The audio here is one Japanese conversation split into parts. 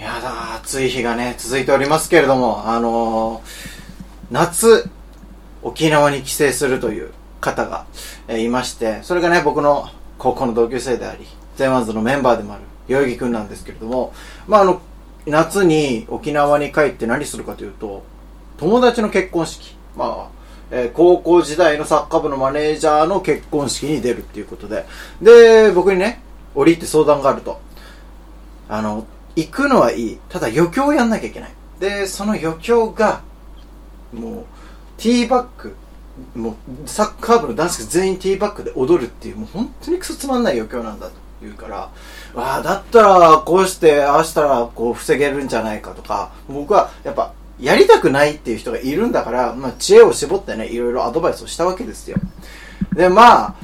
いやだ、暑い日がね、続いておりますけれども、あのー、夏、沖縄に帰省するという方が、えーいまして、それがね、僕の高校の同級生であり、ゼマンズのメンバーでもある、代々木くんなんですけれども、まあ、あの、夏に沖縄に帰って何するかというと、友達の結婚式、まあ、えー高校時代のサッカー部のマネージャーの結婚式に出るっていうことで、で、僕にね、折りて相談があると。あの、行くのはいい。ただ余興をやんなきゃいけない。で、その余興が、もう、ティーバッグ、もう、サッカー部の男子が全員ティーバッグで踊るっていう、もう本当にクソつまんない余興なんだと言うから、わあ、だったら、こうして、ああしたら、こう、防げるんじゃないかとか、僕は、やっぱ、やりたくないっていう人がいるんだから、まあ、知恵を絞ってね、いろいろアドバイスをしたわけですよ。で、まあ、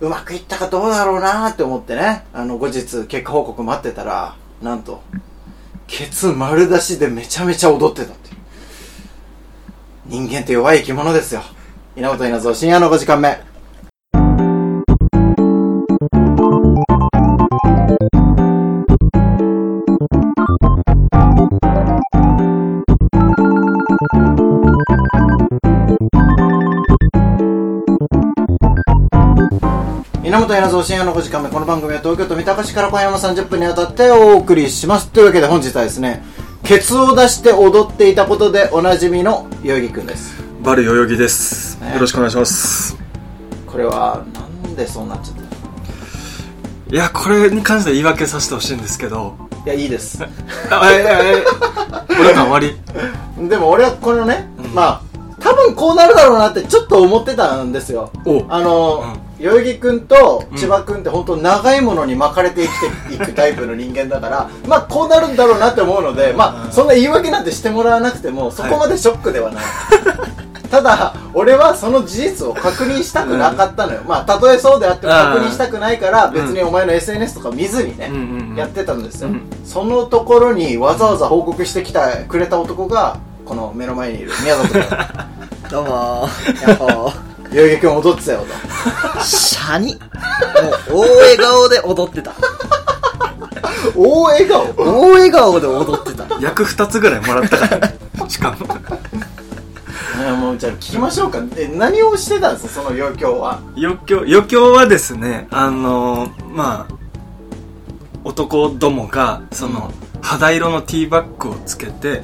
うまくいったかどうだろうなって思ってね、あの、後日、結果報告待ってたら、なんと、ケツ丸出しでめちゃめちゃ踊ってたっていう。人間って弱い生き物ですよ。稲本稲造深夜の5時間目。の5時間目。この番組は東京都三鷹市から今夜も30分にわたってお送りします。というわけで本日はですね、ケツを出して踊っていたことでおなじみの代々木くんです。バル代々木です、ねよろしくお願いしますこれは、なんでそうなっちゃったの？いやこれに関しては言い訳させてほしいんですけどいや、いいです。あえええ俺の終わりでも俺はこのね、うんまあ、多分こうなるだろうなってちょっと思ってたんですよ。おあの、代々木くん。と千葉くんって本当長いものに巻かれて生きていくタイプの人間だから、まあこうなるんだろうなって思うので、まあそんな言い訳なんてしてもらわなくても、そこまでショックではない。ただ、俺はその事実を確認したくなかったのよ。まあ、たとえそうであっても確認したくないから、別にお前の SNS とか見ずにね、やってたんですよ、うん。そのところにわざわざ報告してきたくれた男がこの目の前にいる宮里君。どうもー。やっほー。代々木君踊ってたよシャに。もう、大笑顔で踊ってた。と大笑顔？大笑顔で踊ってた。役2つぐらいもらったからしかも。もうじゃあ聞きましょうか。え何をしてたんですか？その余興は。余興？余興はですねあのーまあ男どもがその、肌色のティーバッグをつけて、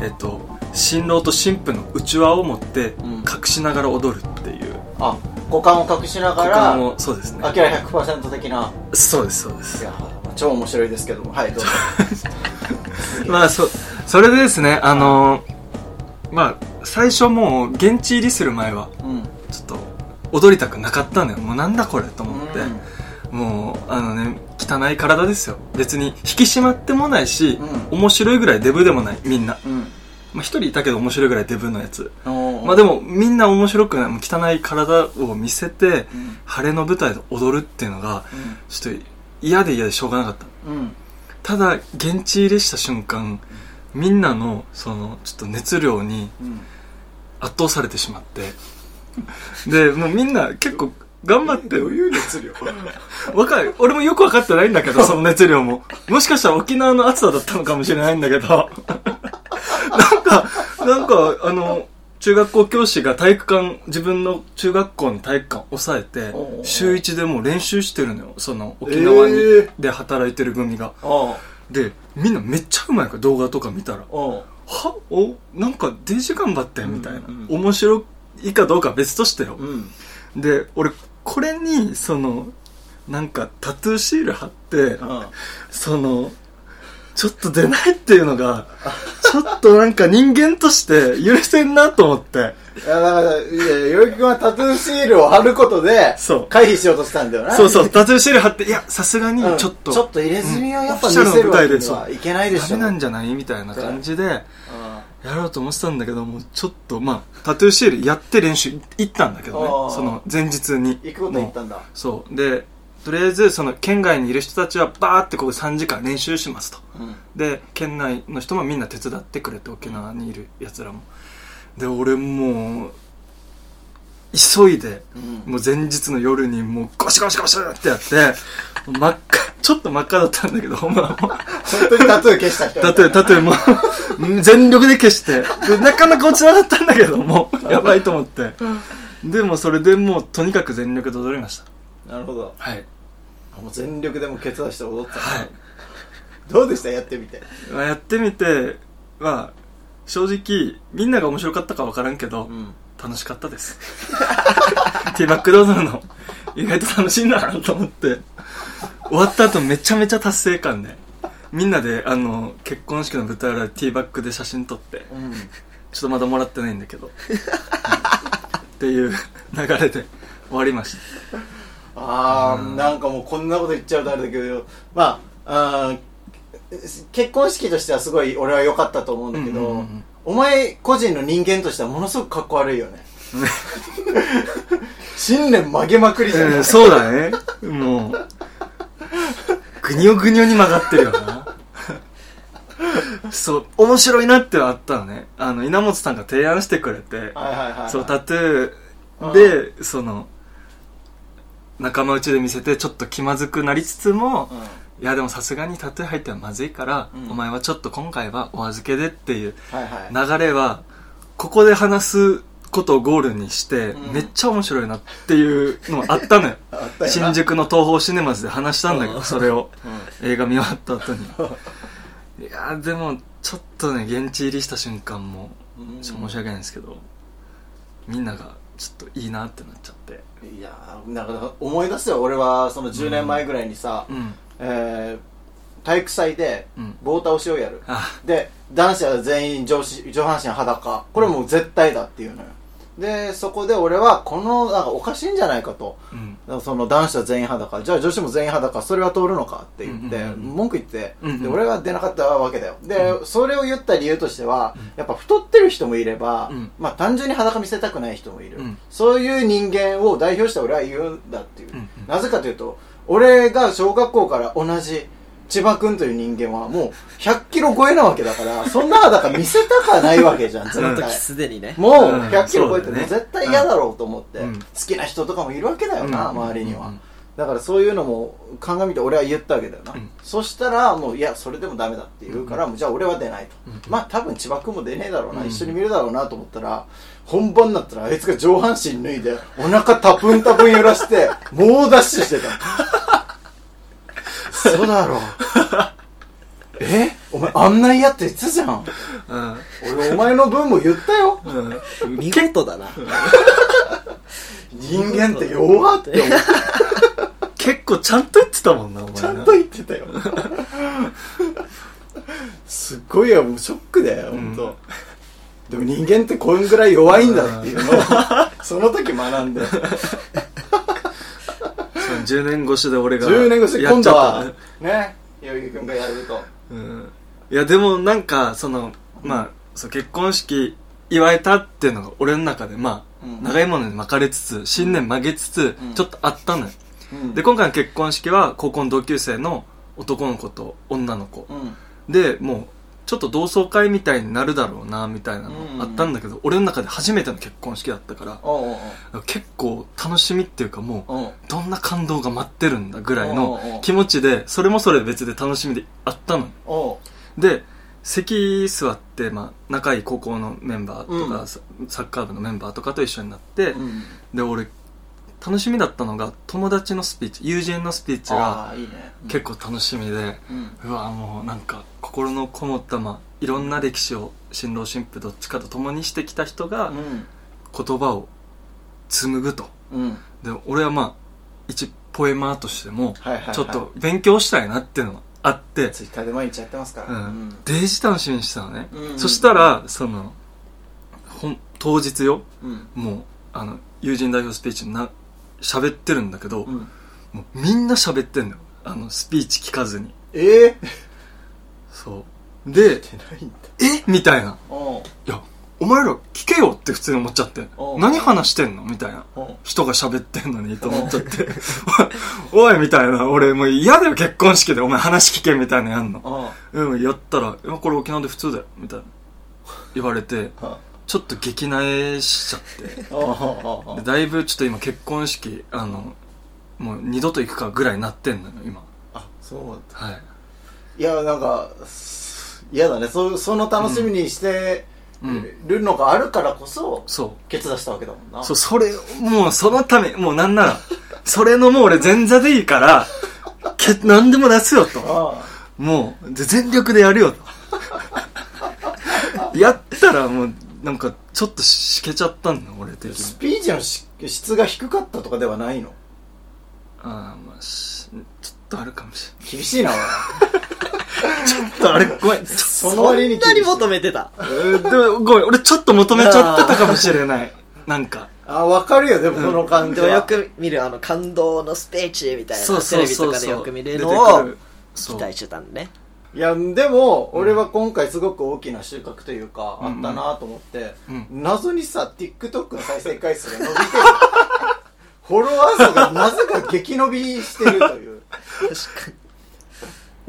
えっと新郎と新婦のうちわを持ってうん。隠しながら踊るっていう。あ股間を隠しなが股ら間をそうですね。アキラ100%的な。そうですそうです。いや超面白いですけどもはいどうぞ。まあそそれでですねあのーまあ最初もう現地入りする前はうん。ちょっと踊りたくなかったのよ。もうなんだこれと思って、うん。もうあのね汚い体ですよ。別に引き締まってもないし、う面白いぐらいデブでもない。みんな。うんまあ一人いたけど面白いぐらいデブのやつ。まあでもみんな面白くないもう汚い体を見せて、うん。晴れの舞台で踊るっていうのがうん。ちょっと嫌で嫌でしょうがなかった。うん。ただ現地入りした瞬間みんなのそのちょっと熱量にうん。圧倒されてしまって。でもうみんな結構頑張ってどういう熱量。わかる。俺もよくわかってないんだけど、その熱量も。もしかしたら沖縄の暑さだったのかもしれないんだけど、なんか、なんか、あの、中学校教師が体育館、自分の中学校の体育館を抑えて週一でもう練習してるのよ。その、沖縄に、えー。で働いてる組が。で、みんなめっちゃうまいから、動画とか見たら。は？お？なんかデージ頑張ってんみたいな、うんうん。面白いかどうかは別としてよ。うん。で、俺、これに、その、なんかタトゥーシール貼って、うんその、ちょっと出ないっていうのが、ちょっとなんか人間として許せんなと思って。いや、だから、いや、よいきくんはタトゥーシールを貼ることで、回避しようとしたんだよな。そうそう、タトゥーシール貼って、いや、さすがにうんちょっと、ちょっと入れ墨はやっぱ見せるわけ舞台でそうにはいけないでしょ。ダメなんじゃないみたいな感じで、うんやろうと思ってたんだけども、ちょっと、まあ、タトゥーシールやって練習行ったんだけどねあー、その前日に。行くこと言ったんだ。そう。で、とりあえず、その、県外にいる人たちは、バーってここ3時間練習しますと。うん。で、県内の人もみんな手伝ってくれて、沖縄にいる奴らも。で、俺もう、急いで、うん。もう前日の夜にもうゴシゴシゴシってやって、真っ赤っちょっと真っ赤だったんだけど、まあ、本当にタトゥー消した人みたいなたとえ、たとえもう、全力で消して、でなかなか落ちなかったんだけど、もう、やばいと思って。でも、それでもう、とにかく全力で踊りました。なるほどはい。もう全力でもうケツ出して踊ってた、はい。どうでした？やってみてまあやってみて、まあ、正直、みんなが面白かったかわからんけど、ん楽しかったです。ティーバックで踊るの、意外と楽しいなと思って、終わった後めちゃめちゃ達成感で、みんなで、あの、結婚式の舞台裏でティーバックで写真撮って、うん。ちょっとまだもらってないんだけど、っていう流れで終わりました。ああ、うん。なんかもうこんなこと言っちゃうとあれだけどまああー結婚式としてはすごい俺は良かったと思うんだけど、うんうんうん。お前個人の人間としてはものすごくかっこ悪いよね。信念曲げまくりじゃない、うんそうだね。もう、ぐにょぐにょに曲がってるよな。そう、面白いなってはあったのね。あの、稲本さんが提案してくれて、はいはいはいはい。そう、タトゥーで、その、仲間内で見せてちょっと気まずくなりつつも、うん。いやでもさすがにタトゥー入ってはまずいから、うん。お前はちょっと今回はお預けでっていう流れは、ここで話すことをゴールにして、うんめっちゃ面白いなっていうのがあったのよ。新宿の東宝シネマズで話したんだけど、うんそれを。うん映画見終わった後に。いやーでも、ちょっとね、現地入りした瞬間も、うんちょっと申し訳ないんですけど、みんながちょっといいなってなっちゃって。いやーなんか思い出すよ俺はその10年前ぐらいにさ、うん。えー体育祭でうん棒倒しをやる、あ、で男子は全員上肢上半身裸これもう絶対だっていうのよでそこで俺はこのなんかおかしいんじゃないかと。うん。その男子は全員裸。じゃあ女子も全員裸。それは通るのかって言って、うんうんうん。文句言って、うんうん。で俺は出なかったわけだよ。で、それを言った理由としては、やっぱ太ってる人もいれば、うん。まあ単純に裸見せたくない人もいる、うん。そういう人間を代表して俺は言うんだっていう、うんうん。なぜかというと俺が小学校から同じ千葉君という人間はもう100キロ超えなわけだからそんな裸見せたかないわけじゃん絶対。その時すでにね。もううん。100キロ超えても絶対嫌だろうと思って、うん。好きな人とかもいるわけだよな、うん。周りには、うん。だからそういうのも鑑みて俺は言ったわけだよな、うん。そしたらもういやそれでもダメだって言うから、もうじゃあ俺は出ないと、うん。まあ多分千葉君も出ねえだろうな、うん。一緒に見るだろうなと思ったら本番になったらあいつが上半身脱いでお腹タプンタプン揺らして猛ダッシュしてたそうだろう。え？お前あんな嫌って言ってたじゃん。うん。俺お前の分も言ったよ。うん。見事だな。人間って弱って思って結構ちゃんと言ってたもんな、お前な。ちゃんと言ってたよ。すっごいよもうショックだようん。本当、でも人間ってこんぐらい弱いんだっていうのをその時学んで10年越しで俺が10年越しでやっ今度はねねひろゆき君がやると。うん。いやでもなんかそのまあそう結婚式祝えたっていうのが俺の中でまあ、うん。長いものに巻かれつつ信念曲げつつ、うん。ちょっとあったのよ、うん。で今回の結婚式は高校の同級生の男の子と女の子、うん。でもうちょっと同窓会みたいになるだろうなみたいなのあったんだけど、俺の中で初めての結婚式だったから結構楽しみっていうかもうどんな感動が待ってるんだぐらいの気持ちでそれもそれ別で楽しみであったの。で席座って、まあ、仲いい高校のメンバーとか、うん。ササッカー部のメンバーとかと一緒になって、うん。で俺楽しみだったのが友達のスピーチ友人のスピーチあが結構楽しみで、うん。うわもうなんか心のこもった、まあ、いろんな歴史を新郎新婦どっちかと共にしてきた人がうん。言葉を紡ぐと。うん。で俺はまあ一ポエマーとしてもちょっと勉強したいなっていうのがあって、ツイッターで毎日やってますから。うん。デージ楽しみにしてたのね、うん。そしたらそのほん当日ようん。もうあの友人代表スピーチな喋ってるんだけど、うん。もうみんな喋ってんのよ。あのスピーチ聞かずに。ええそう。でってないんだ。え？みたいな。いやお前ら聞けよって普通に思っちゃって。何話してんの？みたいな。人が喋ってんのにと思っちゃって。おいおいみたいな。俺もう嫌だよ結婚式で。お前話聞けみたいなのやんの。おううんやったら「いやこれ沖縄で普通だよ」みたいな。言われて。はちょっと激なえしちゃって。だいぶちょっと今結婚式あのもう二度と行くかぐらいになってんのよ今。あそうはい。いやなんかす嫌だね。そその楽しみにしてうんるのがあるからこそそう。決断したわけだもんな。そう、それ、もうそのため、もうなんなら、それのもう俺前座でいいから、け、なんでも出すよと。あ。もう、で全力でやるよと。やったらもう、なんか、ちょっとしけちゃったんだ、俺的に。あスピーチのし質が低かったとかではないの？ああ、まあし、ちょっとあるかもし厳しいなおいれない。ちょっとあれ、ごめん。その割にそんなに求めてた？えーでもごめん、俺ちょっと求めちゃってたかもしれない。なんか。あ分かるよでもその感じはでもよく見るあの感動のスピーチみたいな、そうテレビとか。でよく見る出てのを期待してたんでね。いやでも俺は今回すごく大きな収穫というか、うんあったなと思って、うん謎にさ TikTok の再生回数が伸びてる フォロワー数がなぜか激伸びしてるという確か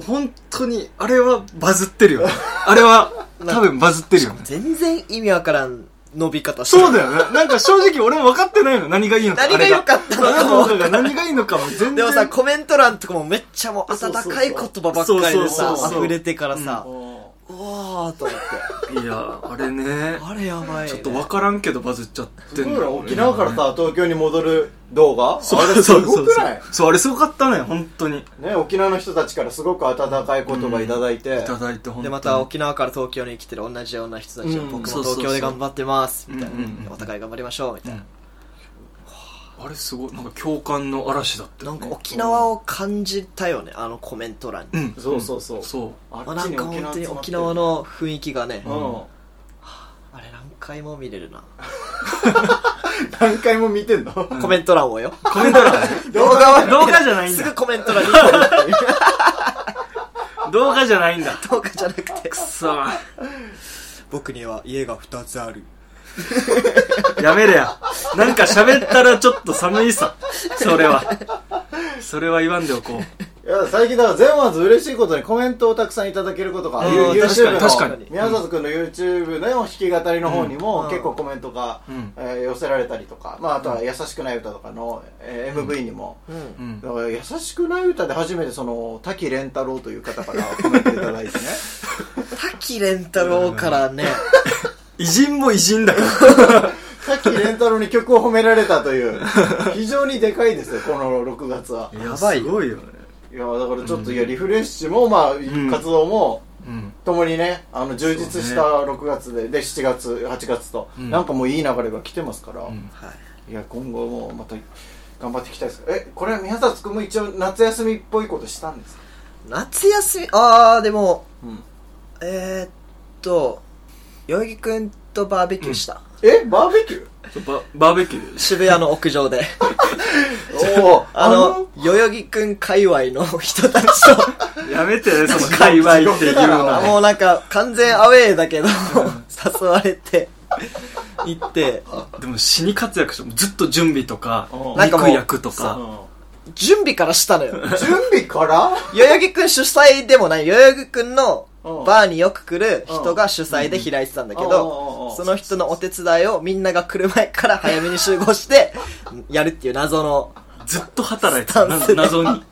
本当に、あれはバズってるよね。あれは、多分バズってるよねに。。全然意味わからん伸び方してるそうだよね。なんか正直俺も分かってないの。何がいいのか。何が良かったの？か何がいいのかも全然。でもさ、コメント欄とかもめっちゃもう温かい言葉ばっかりでさ溢れてからさ、うんうわーと思って。いや、あれね。あれやばい、ね。ちょっと分からんけどバズっちゃってんの沖縄からさ、東京に戻る動画？そうあれすそうそうごくないそう、あれすごかったね、本当に。ね、沖縄の人たちからすごく温かい言葉いただいて、いただいて本当に。で、また沖縄から東京に来てる同じような人たちが、うん僕も東京で頑張ってます、みたいな、うんうんうんお互い頑張りましょう、みたいな。あれすごい、なんか共感の嵐だったよね。なんか沖縄を感じたよね、あのコメント欄に。うん。そうそうそうそう。ああなんか本当に沖る縄の雰囲気がね、うん、あれ何回も見れるな。何回も見てんの？コメント欄をよ。コメント欄動画は動画じゃないんだすぐ。コメント欄に動画じゃないんだ。動画じゃなくて、さあ、僕には家が2つある。やめれや。なんか喋ったらちょっと寒いさ。それは。それは言わんでおこう。いや最近だからゼンワーズ嬉しいことにコメントをたくさんいただけることがうん YouTube 確かにの確かに。宮里君の YouTube の弾き語りの方にもうん。結構コメントが、うん。えー寄せられたりとか、まあ、あとは「優しくない歌」とかの、えー MV にも、うん。うん。だ。から優しくない歌で初めてその滝蓮太郎という方から コメントいただいてね。滝蓮太郎からね、偉人も偉人だから。滝蓮太郎に曲を褒められたという。非常にでかいですよこの6月は。やばいすごいよね。いやだからちょっと、いやリフレッシュもまあ、ん。活動もうん。共にねあの充実した6月で、で7月8月と、うん。なんかもういい流れが来てますから、ん。はい。いや今後もまた頑張っていきたいです。えこれ宮里君も一応夏休みっぽいことしたんですか？夏休み、あー、でも、うん。えー、っと、代々木くんとバーベキューした。えバーベキュー？ババーベキュー。渋谷の屋上で。おお あの、代々木くん界隈の人たちと、やめてね、その界隈っていうの。は。もうなんか完全アウェーだけど、誘われて、行って、でも死に活躍して、ずっと準備とかう、ん。なんかもう肉焼くとか。準備からしたのよ。準備から？代々木くん主催でもない、代々木くんのうん。バーによく来る人が主催で開いてたんだけうん。ど、その人のお手伝いをみんなが来る前から早めに集合して、やるっていう謎の、ずっと働いてた。謎に。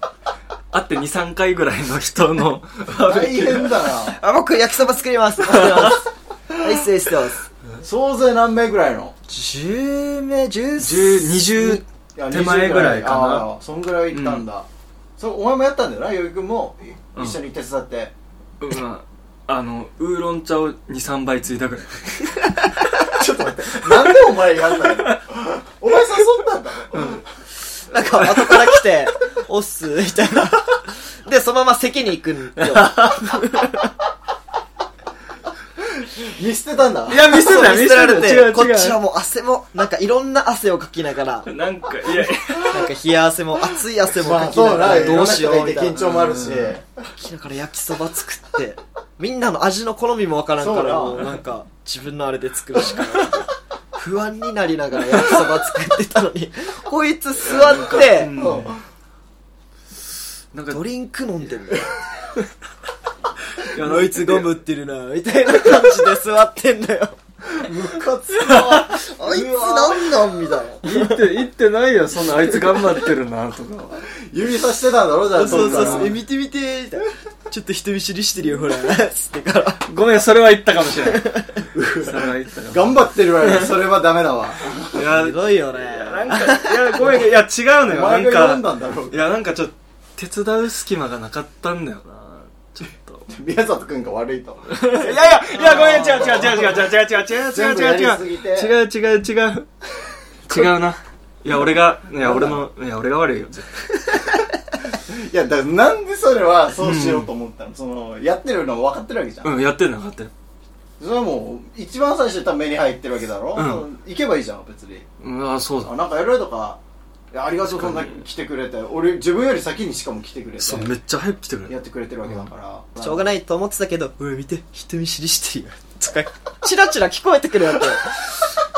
会って2、3回ぐらいの人の 大。変だな あ、僕焼きそば作ります。ます。はい、失礼してます。総勢何名ぐらいの？10名、10、10、20いや手前ぐらいかな20あーそんぐらい行ったんだ、そうお前もやったんだよな代々木君もいうん一緒に手伝って、うんあの、ウーロン茶を2、3杯ついたぐらい。ちょっと待って。なんでお前やんないの？お前誘ったんだろ、なんか後から来て、おっす、みたいな。で、そのまま席に行くんよ。見捨てたんだ？いや、見せた見捨てられて、違う違う。こっちはもう汗も、なんかいろんな汗をかきながら、なんか、いや、なんか冷や汗も、熱い汗もまあかきながら、どうしようみたいな。緊張もあるし。かきながら焼きそば作って、みんなの味の好みもわからんから、もうなんか自分のあれで作るしかなくて。不安になりながら焼きそば作ってたのに、こいつ座って、うんうんなんか、ドリンク飲んでんだよ。いやあいつゴムってるな、みたいな感じで座ってんだよ。ムカつくわあいつなんなんみたいな。言って言ってないよそんなあいつ頑張ってるなとか。指さしてたんだろじゃあそうそうそう。え見て見てみたいなちょっと人見知りしてるよほら。つってから。ごめんそれは言ったかもしれない。それは言ったかも頑張ってるわよそれはダメだ。わいやひどいよね。なんかいやごめんいや違うのおよなんか。いやなんかちょっと手伝う隙間がなかったんだよなちょっと。宮里くんが悪いと。いやいやいやごめん違う違う違う違う違う違う違う違う全部やりすぎて違う違う違う違う違うないや俺がいや俺のいや俺が悪いよ絶いやだなんでそれはそうしようと思ったの、そのやってるの分かってるわけじゃん、対うんやってんの分かってるそれはもう一番最初に多分目に入ってるわけだろ、うん行けばいいじゃん別にうんあそうだあなんかやるとかいやありがとうそんな来てくれて俺自分より先にしかも来てくれてそうめっちゃ早く来てくれるやってくれてるわけだから、しょうがないと思ってたけど、うわ、見て、人見知りしてるよ。とか、チラチラ聞こえてくるわけ。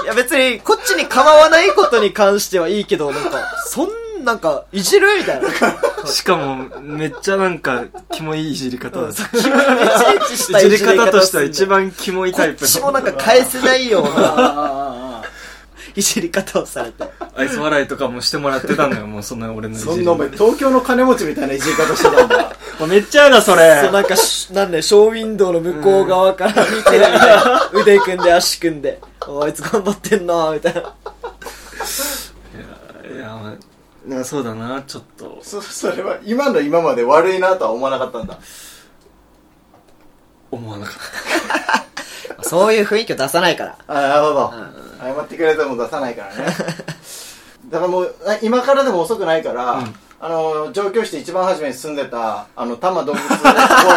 いや別に、こっちに構わないことに関してはいいけど、なんか、そん、なんか、いじるみたいな。しかもめっちゃなんかキモいいじり方だいちいちしたいじり方としては一番キモいこタイプっちもなんか返せないような、いじり方をされて。愛想笑いとかもしてもらってたのよ もうそんな俺のいじり。そんなお前東京の金持ちみたいないじり方してたんだ。もうめっちゃやだそれ。そう、なんかし、なんで、ショーウィンドウの向こう側から見てるみたいな。腕組んで足組んで、おあいつ頑張ってんなみたいな。いやまあなそうだなちょっと。そそれは今の今まで悪いなとは思わなかったんだ。思わなかった。そういう雰囲気を出さないから。あなるほど、謝ってくれても出さないからねだからもうあ今からでも遅くないから、うん。あの上京して一番初めに住んでたあの多摩動物公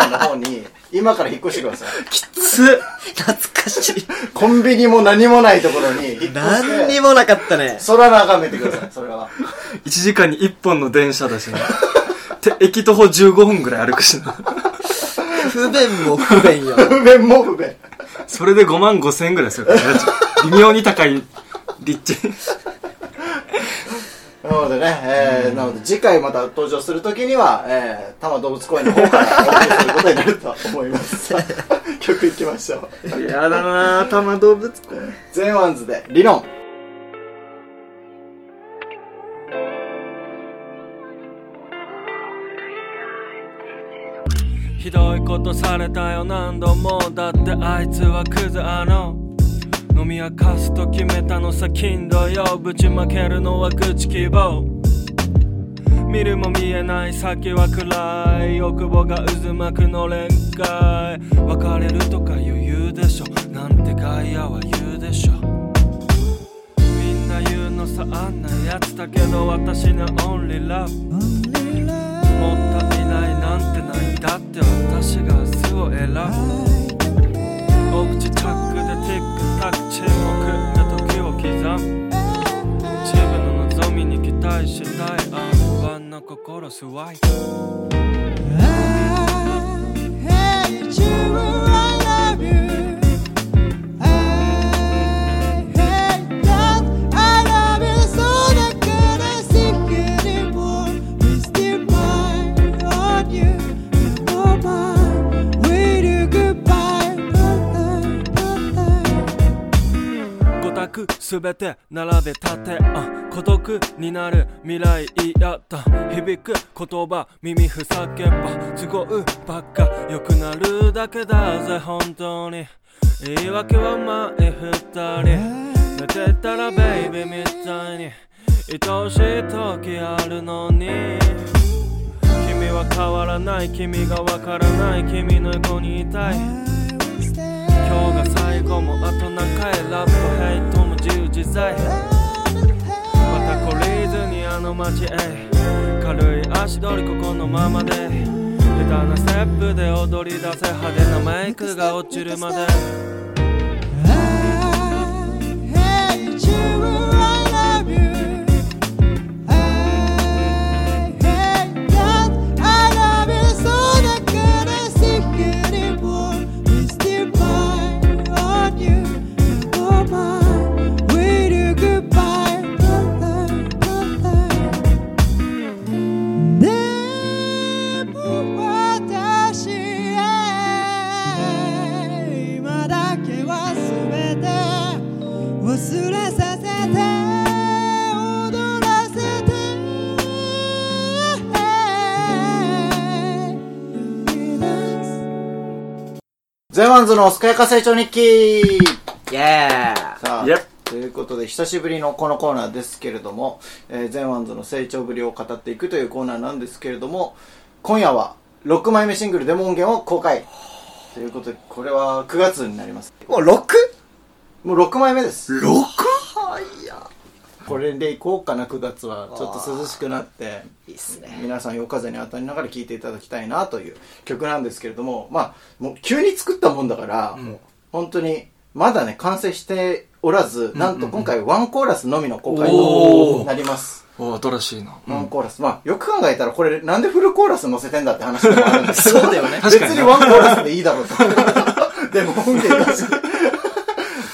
園の方に 今から引っ越してくださいきつ懐かしい。コンビニも何もないところに引っ越して何にもなかったね。空眺めてくださいそれは。1時間に1本の電車だしな て駅徒歩15分ぐらい歩くしな。不便も不便よ。不便も不便。それで5万5千円ぐらいするからね。微妙に高い立地 なのでね、えー、なので次回また登場するときには、えー、多摩動物公園の方からお送りすることになると思います。曲いきましょう。やだな多摩動物公園ゼンワンズで、理論。ひどいことされたよ何度もだってあいつはクズあの飲み明かすと決めたのさ金土よぶちまけるのは口希望。見るも見えない先は暗い。欲望が渦巻くのれんかい別れるとか余裕でしょ。なんて外野は言うでしょ。みんな言うのさあんなやつだけど私にはオンリーラブ。もったいないなんてない。だって私が明日を選ぶお口チャックでティックタック沈黙で時を刻む自分の望みに期待したい。あ不安な心スワイプ。I hate you, 五択すべて並べ立てあ孤独になる未来嫌だ響く言葉耳ふさけば都合ばっか。良くなるだけだぜ本当に。言い訳は前二人。寝てたらベイビーみたいに。愛しい時あるのに。君は変わらない。君がわからない。君の横にいたい。今日が最後もあと何回ラップヘイトも自由。自在また懲りずにあの街へ。軽い足取りここのままで。下手なステップで踊り出せ派手なメイクが落ちるまで。ゼワンズの健やか成長日記イエーさあ、Yep ということで、久しぶりのこのコーナーですけれども、えー、ゼワンズの成長ぶりを語っていくというコーナーなんですけれども、今夜は6枚目シングルデモ音源を公開。ということで、これは9月になります。もう 6? もう6枚目です。6? はいや。これでいこうかな、9月は。ちょっと涼しくなって、いいっすね。皆さん夜風に当たりながら聴いていただきたいなという曲なんですけれども、まあ、もう急に作ったもんだから、本当に、まだね、完成しておらず、なんと今回ワンコーラスのみの公開となります。お新しいな。ワンコーラス。まあ、よく考えたらこれ、なんでフルコーラス載せてんだって話でもあるんですけどそうだよね別にワンコーラスでいいだろうと。でも音源だし。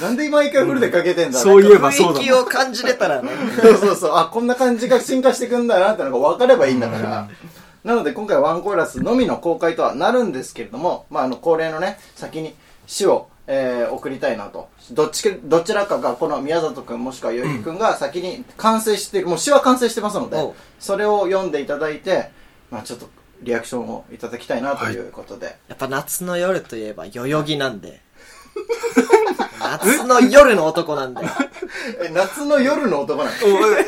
なんで毎回フルでかけてんだそういえばそうだ雰囲気を感じれたらね。そうそうそう。あ、こんな感じが進化していくんだなってのが分かればいいんだから。なので今回ワンコーラスのみの公開とはなるんですけれども、まあ、あの、恒例のね、先に詩を、えー送りたいなと。どっちか、どちらかが、この宮里くんもしくはよゆきくんが先に完成してる、もう詩は完成してますのでそれを読んでいただいて、まあちょっとリアクションをいただきたいなということで。やっぱ夏の夜といえば代々木なんで。夏の夜の男なんで。え、夏の夜の男なんですおえ、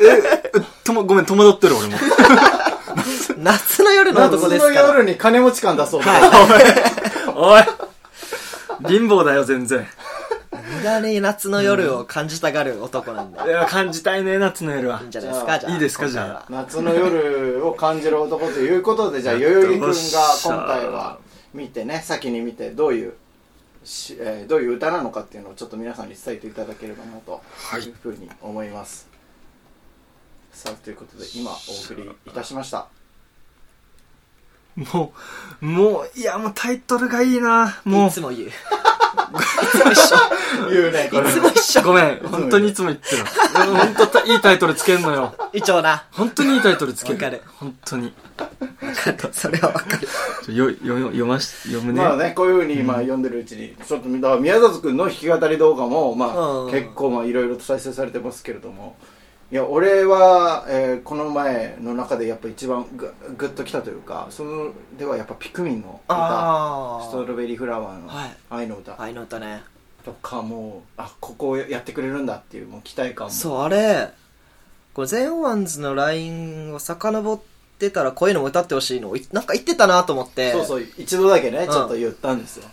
え、とも、ごめん、戸惑ってる俺も。夏の夜の男夏のですから。夜に金持ち感出そうと。おい貧乏だよ、全然。無駄に夏の夜を感じたがる男なんで。いや、感じたいね、夏の夜はいいん。じゃないですか、じゃあ。いいですかじゃ夏の夜を感じる男ということで、じゃあ、代々木くんが今回は見てね、先に見て、どういうし、えーどういう歌なのかっていうのをちょっと皆さんに伝えていただければなとはいいうふうに思います。さあ、ということで、今お送りいたしました。もう、もう、いや、もうタイトルがいいな。もいつも言う。いつも一緒。言うね、これ。いつも一緒う、。ごめん、本当にいつも言ってる。本当たいいタイトルつけんのよ。一応な。本当にいいタイトルつける。わかる本当に。わかる。それはわかる。よ、よ、読まし、読むね。まあね、こういうふうに今読んでるうちに、ちょっと、宮里くんの弾き語り動画も、まあ、うん結構まあいろいろと再生されてますけれども、いや、俺は、えーこの前の中でやっぱ一番ぐグッときたというか、その、ではやっぱピクミンの歌、あストロベリーフラワーのはい愛の歌あ。愛の歌ね。とかもう、あ、ここをやってくれるんだっていうもう期待感も。そう、あれ、これ、ゼンワンズの LINE を遡ってたら、こういうのも歌ってほしいのなんか言ってたなと思って、そうそう、一度だけね、んちょっと言ったんですよ。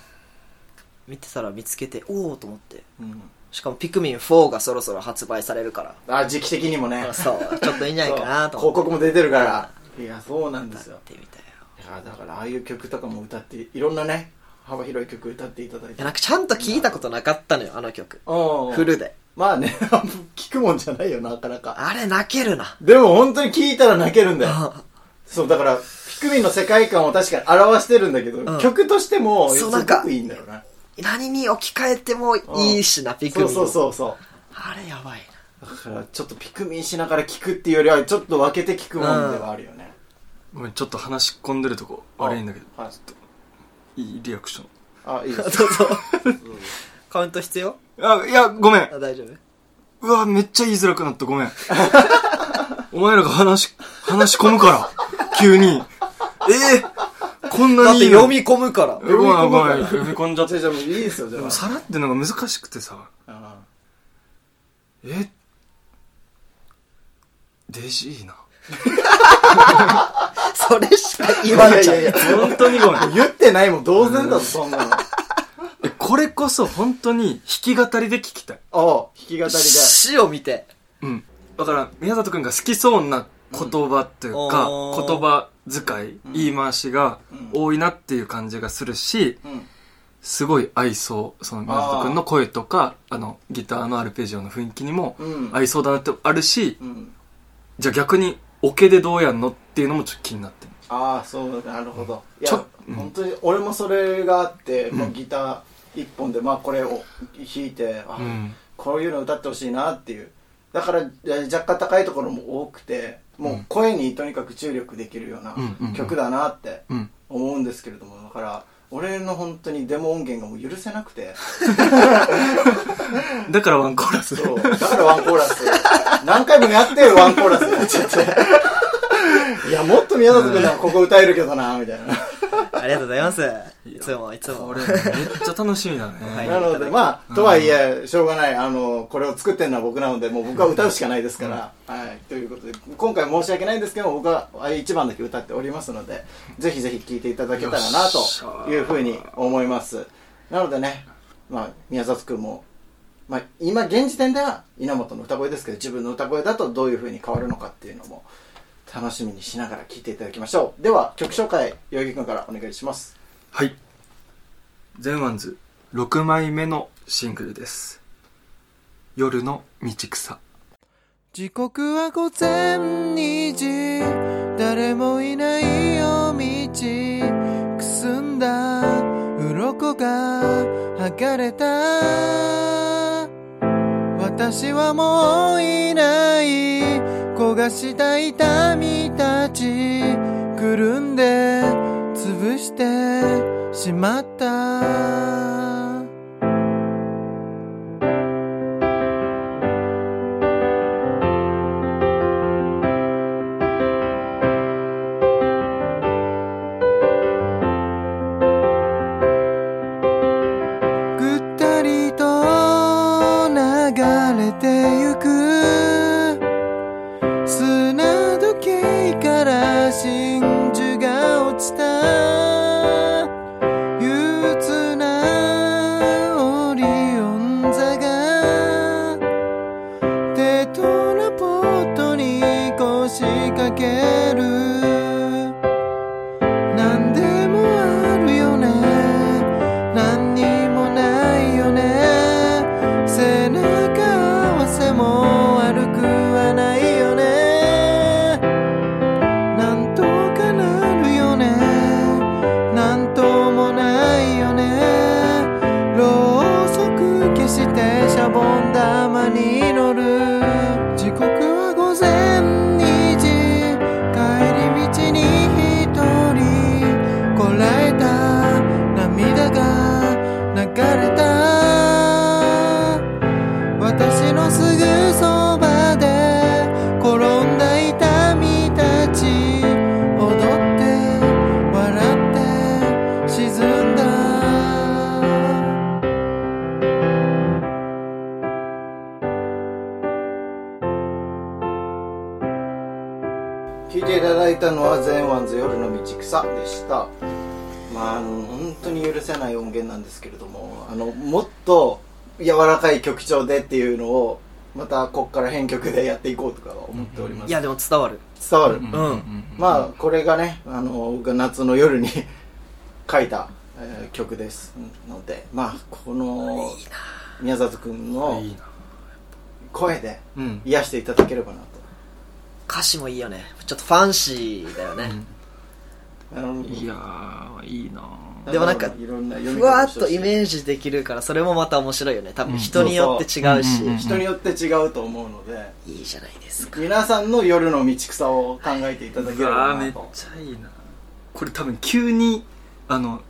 見てたら見つけて、おおと思って。うん。しかも、ピクミン4がそろそろ発売されるから。あ、時期的にもね。そう、ちょっといいんじゃないかなと。広告も出てるから。いや、そうなんですよ歌っ。てみたよ。いやだからああいう曲とかも歌っていろんなね幅広い曲歌っていただいていや、なんかちゃんと聞いたことなかったのよ、あの曲。うんフルで。まあね 聞くもんじゃないよなかなかあれ泣けるな。でも本当に聞いたら泣けるんだよそうだからピクミンの世界観を確かに表してるんだけど、ん曲としてもすごくいいんだよな何に置き換えてもいいしな、ピクミン。そうそうそうそうあれやばいだからちょっとピクミンしながら聞くっていうよりはちょっと分けて聞くもんではあるよね、ごめん、ちょっと話し込んでるとこ悪いんだけど、はいいいリアクション。あいいでな。すどうぞ。カウント必要？あ、いや、ごめん。あ、大丈夫？うわ、めっちゃ言いづらくなった、ごめん。お前らが話し、話し込むから、急に。えー、こんだなにいいのって読み込むから。えごめん、ごめん、読読み込んじゃって。じゃいいですよじゃあでも、さらってのが難しくてさ、あえ？デジいいな。それしか言わんちゃう。いやいやいや本当にごめん。言ってないもん同然だぞそんなのえ、これこそ本当に弾き語りで聞きたい。おう弾き語りで詩を見て。うん。だから、宮里くんが好きそうな言葉というか、うん。言葉遣い、言い回しがうん。多いなっていう感じがするし、うん。すごい合いそう。その宮里くんの声とか、あの、ギターのアルペジオの雰囲気にもうん。合いそうだなってあるし、うん。じゃあ逆に、オケでどうやんのっていうのもちょっと気になってる。ああそうなるほど。いやうん。本当に俺もそれがあって、ん。もうギター一本でまあこれを弾いて、あうん。こういうの歌ってほしいなっていう。だからえ若干高いところも多くてもう声にとにかく注力できるような曲だなってうん。思うんですけれどもだから俺の本当にデモ音源がもう許せなくて。だからワンコーラス。そう。だからワンコーラス。何回もやってよワンコーラスになっちゃって。いやもっと宮里君はここ歌えるけどなみたいな ありがとうございます。いつも、いつも。これめっちゃ楽しみだね。はいなので、まあ、とはいえ、しょうがない、あの、これを作ってるのは僕なので、もう僕は歌うしかないですから、はい、ということで、今回申し訳ないんですけども、僕はあ一番だけ歌っておりますので、ぜひぜひ聴いていただけたらな、というふうに思います。なのでね、まあ、宮里くんも、まあ、今現時点では稲本の歌声ですけど、自分の歌声だとどういうふうに変わるのかっていうのも、楽しみにしながら聴いていただきましょう。では、曲紹介、代々木くんからお願いします。はい。ゼンワンズ6枚目のシングルです。夜の道草。時刻は午前2時誰もいない夜道くすんだ鱗が剥がれた私はもういない焦がした痛みたちくるんで潰してしまった。い曲調でっていうのをまたこっから編曲でやっていこうとか思っております、いや、でも伝わる。伝わる、んまあこれがねあの僕が夏の夜に 書いた、えー曲ですのでまあこの宮里君の。声でうん。癒していただければなと歌詞もいいよね。ちょっとファンシーだよね。あのいやー、いいなでもなんかいろんな読みふわっとイメージできるから、それもまた面白いよね。多分うん。人によって違うし。人によって違うと思うので。いいじゃないですか。皆さんの夜の道草を考えていただけうればわー、めっなとちゃいいな。これ多分急に、あの、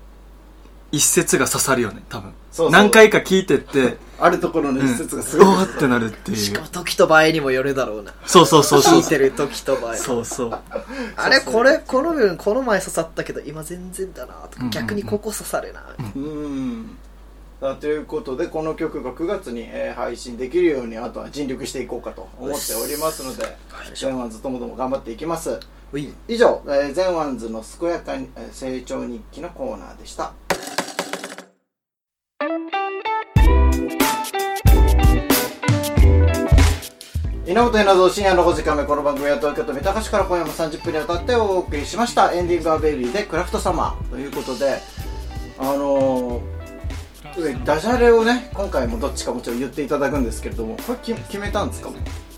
一節が刺さるよね、多分。そうそう何回か聞いてって、あるところのうん、一節がすごい、おーってなるっていうしか。も時と場合にもよるだろうな。そうそうそうそう聞い。てる時と場合。そうそう。あれこれ、この分この前刺さったけど今全然だなとかうんうんうん逆にここ刺さるな。うんさあということでこの曲が9月に、えー配信できるようにあとは尽力していこうかと思っておりますのでゼンワンズともども頑張っていきます以上、えー、ゼンワンズの健やかに、えー成長日記のコーナーでした稲本稲造深夜の5時間目この番組は東京都三鷹市から今夜も30分にわたってお送りしましたエンディングはベイビーでクラフトサマーということであのー、ダジャレをね今回もどっちかもちろん言っていただくんですけれどもこれ決決めたんですか？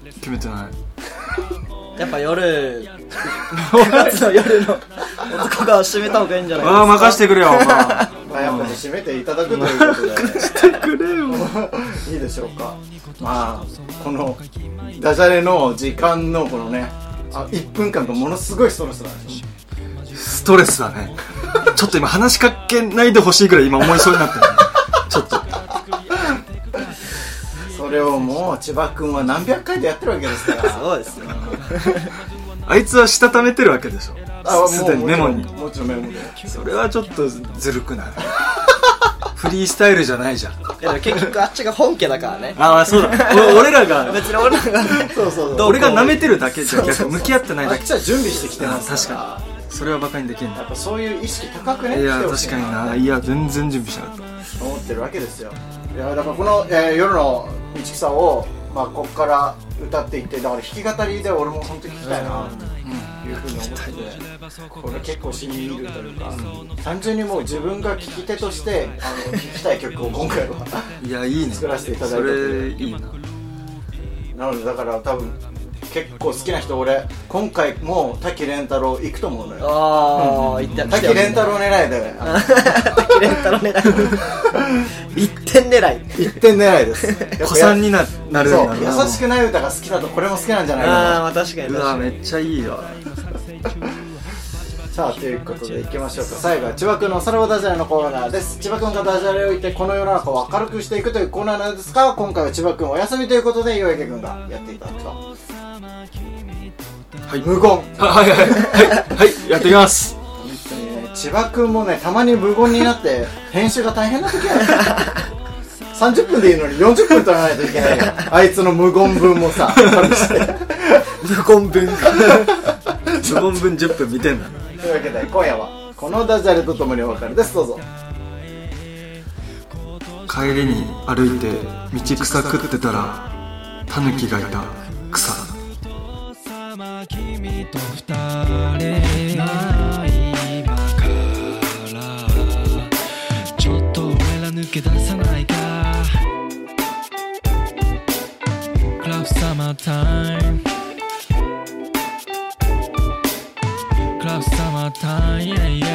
決めてない。やっぱ夜、9月の夜の男が締めた方がいいんじゃないですか？ああ、任してくれよ、お前まあやっぱり締めていただくということでしてくれよ。いいでしょうかまあこのダジャレの時間のこのねあ1分間がものすごいストレスなんですよストレスだね。ちょっと今話しかけないでほしいぐらい今思いそうになってる、ね。ちょっと。それをもう千葉君は何百回とやってるわけですからそうですよ。あいつはしたためてるわけでしょ。あすでにメモに。ももちろんメモで。それはちょっとずるくない。フリースタイルじゃないじゃん。結局あっちが本家だからね。ああそうだ。お俺らが。別に俺らが。ねそうそうそう。俺が舐めてるだけじゃ逆に向き合ってないあっだけちは準備してきてます。確かに。それはバカにできんだやっぱそういう意識高くねいや確かにな。いや全然準備しなかった。思ってるわけですよ。いやだからこの、えー夜の道草をまあこっから歌っていってだから弾き語りで俺も本当に聞きたいな。というふうに思っててこれ結構しみ入るというか単純にもう自分が聴き手としてあの聴きたい曲を今回は いやいいね。作らせていただいたそれいいななのでだから多分結構好きな人俺今回も滝蓮太郎行くと思うのよ。ああ言って滝蓮太郎狙いで。あ の 滝蓮太郎狙い。一点狙い。一点狙いです。子さんにななるんそうだな優しくない歌が好きだとこれも好きなんじゃないかなあ確かにう確かに。わめっちゃいいわさあということでいきましょうか。最後は千葉君のさらばダジャレのコーナーです。千葉君がダジャレを言ってこの世の中を明るくしていくというコーナーなんですが今回は千葉君お休みということで岩池君がやっていただくと。はい。無言。あはい。はい。はい。はい。やってきます千葉君もねたまに無言になって編集が大変な時ある30分でいいのに40分取らないといけないよ。あいつの無言分もさ無言文。化無言分10分見てんだというわけで今夜はこのダジャレとともにお別れです。どうぞ。帰りに歩いて道草食ってたらタヌキがいた。草。様君と二人ちょっと俺ら抜け出さ summer time. Club summer time, yeah. yeah.